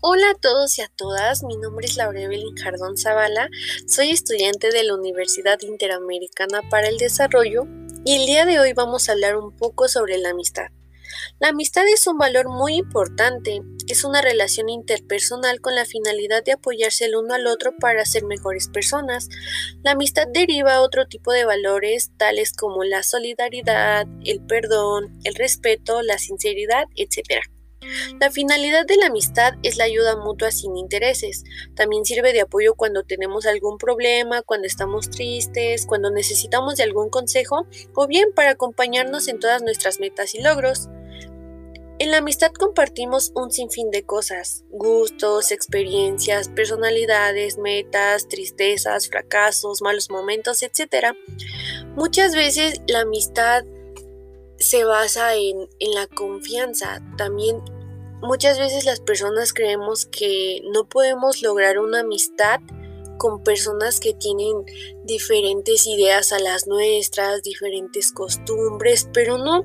Hola a todos y a todas, mi nombre es Laura Evelyn Jardón Zavala, soy estudiante de la Universidad Interamericana para el Desarrollo y el día de hoy vamos a hablar un poco sobre la amistad. La amistad es un valor muy importante, es una relación interpersonal con la finalidad de apoyarse el uno al otro para ser mejores personas. La amistad deriva otro tipo de valores tales como la solidaridad, el perdón, el respeto, la sinceridad, etc. La finalidad de la amistad es la ayuda mutua sin intereses. También sirve de apoyo cuando tenemos algún problema, cuando estamos tristes, cuando necesitamos de algún consejo o bien para acompañarnos en todas nuestras metas y logros. En la amistad compartimos un sinfín de cosas, gustos, experiencias, personalidades, metas, tristezas, fracasos, malos momentos, etc. Muchas veces la amistad se basa en, la confianza. También muchas veces las personas creemos que no podemos lograr una amistad con personas que tienen diferentes ideas a las nuestras, diferentes costumbres, pero no,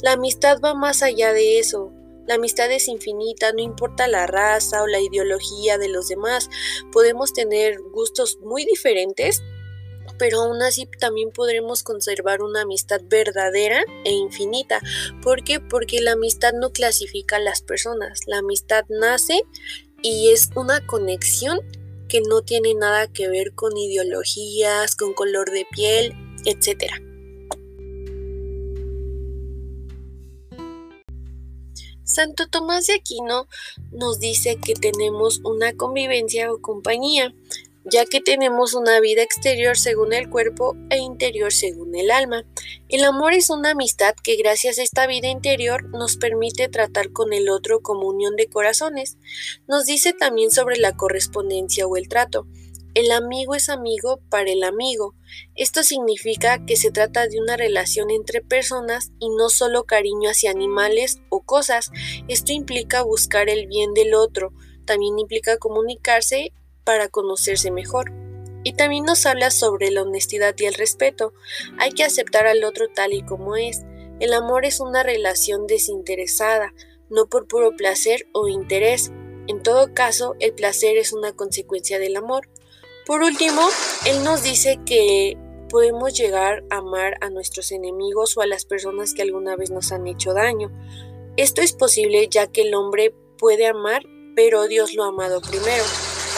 la amistad va más allá de eso. La amistad es infinita, no importa la raza o la ideología de los demás, podemos tener gustos muy diferentes, pero aún así también podremos conservar una amistad verdadera e infinita. ¿Por qué? Porque la amistad no clasifica a las personas, la amistad nace y es una conexión que no tiene nada que ver con ideologías, con color de piel, etc. Santo Tomás de Aquino nos dice que tenemos una convivencia o compañía ya que tenemos una vida exterior según el cuerpo e interior según el alma. El amor es una amistad que gracias a esta vida interior nos permite tratar con el otro como unión de corazones. Nos dice también sobre la correspondencia o el trato. El amigo es amigo para el amigo. Esto significa que se trata de una relación entre personas y no solo cariño hacia animales o cosas. Esto implica buscar el bien del otro. También implica comunicarse para conocerse mejor. Y también nos habla sobre la honestidad y el respeto. Hay que aceptar al otro tal y como es. El amor es una relación desinteresada, no por puro placer o interés. En todo caso, el placer es una consecuencia del amor. Por último, él nos dice que podemos llegar a amar a nuestros enemigos o a las personas que alguna vez nos han hecho daño. Esto es posible ya que el hombre puede amar, pero Dios lo ha amado primero.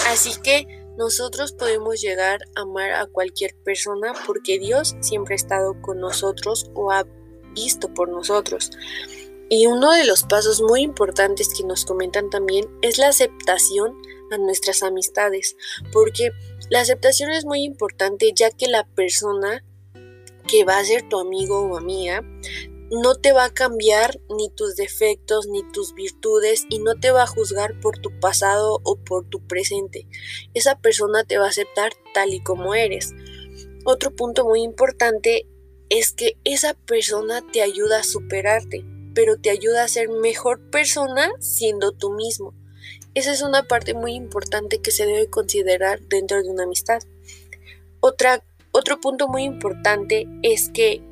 Así que nosotros podemos llegar a amar a cualquier persona porque Dios siempre ha estado con nosotros o ha visto por nosotros. Y uno de los pasos muy importantes que nos comentan también es la aceptación a nuestras amistades, porque la aceptación es muy importante ya que la persona que va a ser tu amigo o amiga no te va a cambiar ni tus defectos ni tus virtudes y no te va a juzgar por tu pasado o por tu presente. Esa persona te va a aceptar tal y como eres. Otro punto muy importante es que esa persona te ayuda a superarte, pero te ayuda a ser mejor persona siendo tú mismo. Esa es una parte muy importante que se debe considerar dentro de una amistad. Otra, otro punto muy importante es que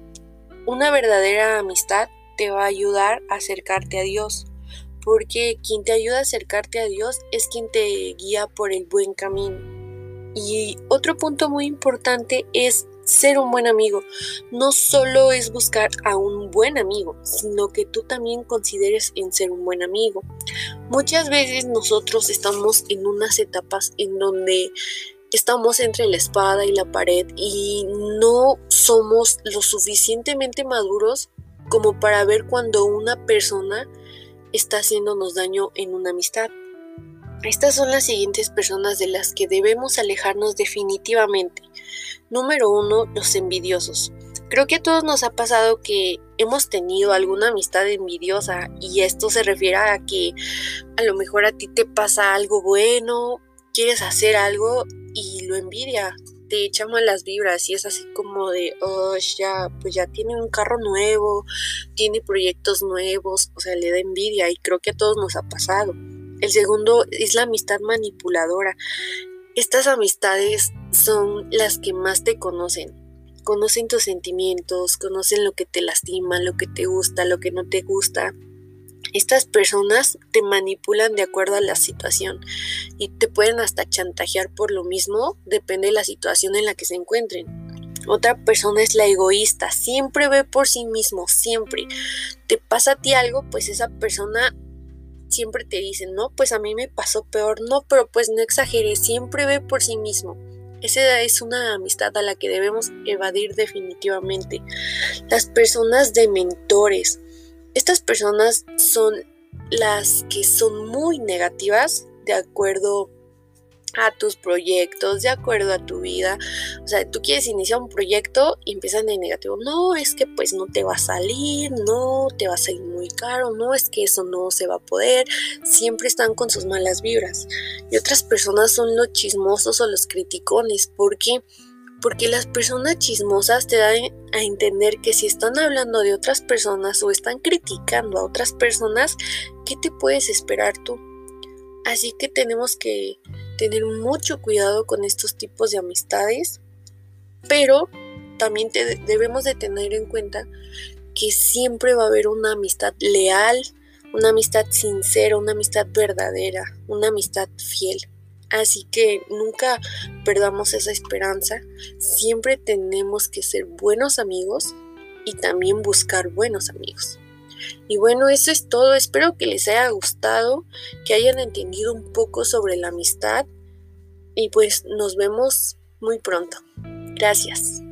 una verdadera amistad te va a ayudar a acercarte a Dios, porque quien te ayuda a acercarte a Dios es quien te guía por el buen camino. Y otro punto muy importante es ser un buen amigo. No solo es buscar a un buen amigo, sino que tú también consideres en ser un buen amigo. Muchas veces nosotros estamos en unas etapas en donde estamos entre la espada y la pared y no somos lo suficientemente maduros como para ver cuando una persona está haciéndonos daño en una amistad. Estas son las siguientes personas de las que debemos alejarnos definitivamente. Número uno, los envidiosos. Creo que a todos nos ha pasado que hemos tenido alguna amistad envidiosa y esto se refiere a que a lo mejor a ti te pasa algo bueno, quieres hacer algo y lo envidia, te echa malas vibras y es así como de, oh, ya, pues ya tiene un carro nuevo, tiene proyectos nuevos, o sea, le da envidia y creo que a todos nos ha pasado. El segundo es la amistad manipuladora. Estas amistades son las que más te conocen. Conocen tus sentimientos, conocen lo que te lastima, lo que te gusta, lo que no te gusta. Estas personas te manipulan de acuerdo a la situación y te pueden hasta chantajear por lo mismo, depende de la situación en la que se encuentren. Otra persona es la egoísta, siempre ve por sí mismo, siempre. Te pasa a ti algo, pues esa persona siempre te dice, no, pues a mí me pasó peor, no, pero pues no exagere, siempre ve por sí mismo. Esa es una amistad a la que debemos evadir definitivamente. Las personas de mentores. Estas personas son las que son muy negativas de acuerdo a tus proyectos, de acuerdo a tu vida. O sea, tú quieres iniciar un proyecto y empiezan de negativo. No, es que pues no te va a salir, no, te va a salir muy caro, no, es que eso no se va a poder. Siempre están con sus malas vibras. Y otras personas son los chismosos o los criticones. ¿Por qué? Porque las personas chismosas te dan a entender que si están hablando de otras personas o están criticando a otras personas, ¿qué te puedes esperar tú? Así que tenemos que tener mucho cuidado con estos tipos de amistades, pero también debemos de tener en cuenta que siempre va a haber una amistad leal, una amistad sincera, una amistad verdadera, una amistad fiel. Así que nunca perdamos esa esperanza, siempre tenemos que ser buenos amigos y también buscar buenos amigos. Y bueno, eso es todo. Espero que les haya gustado, que hayan entendido un poco sobre la amistad y pues nos vemos muy pronto. Gracias.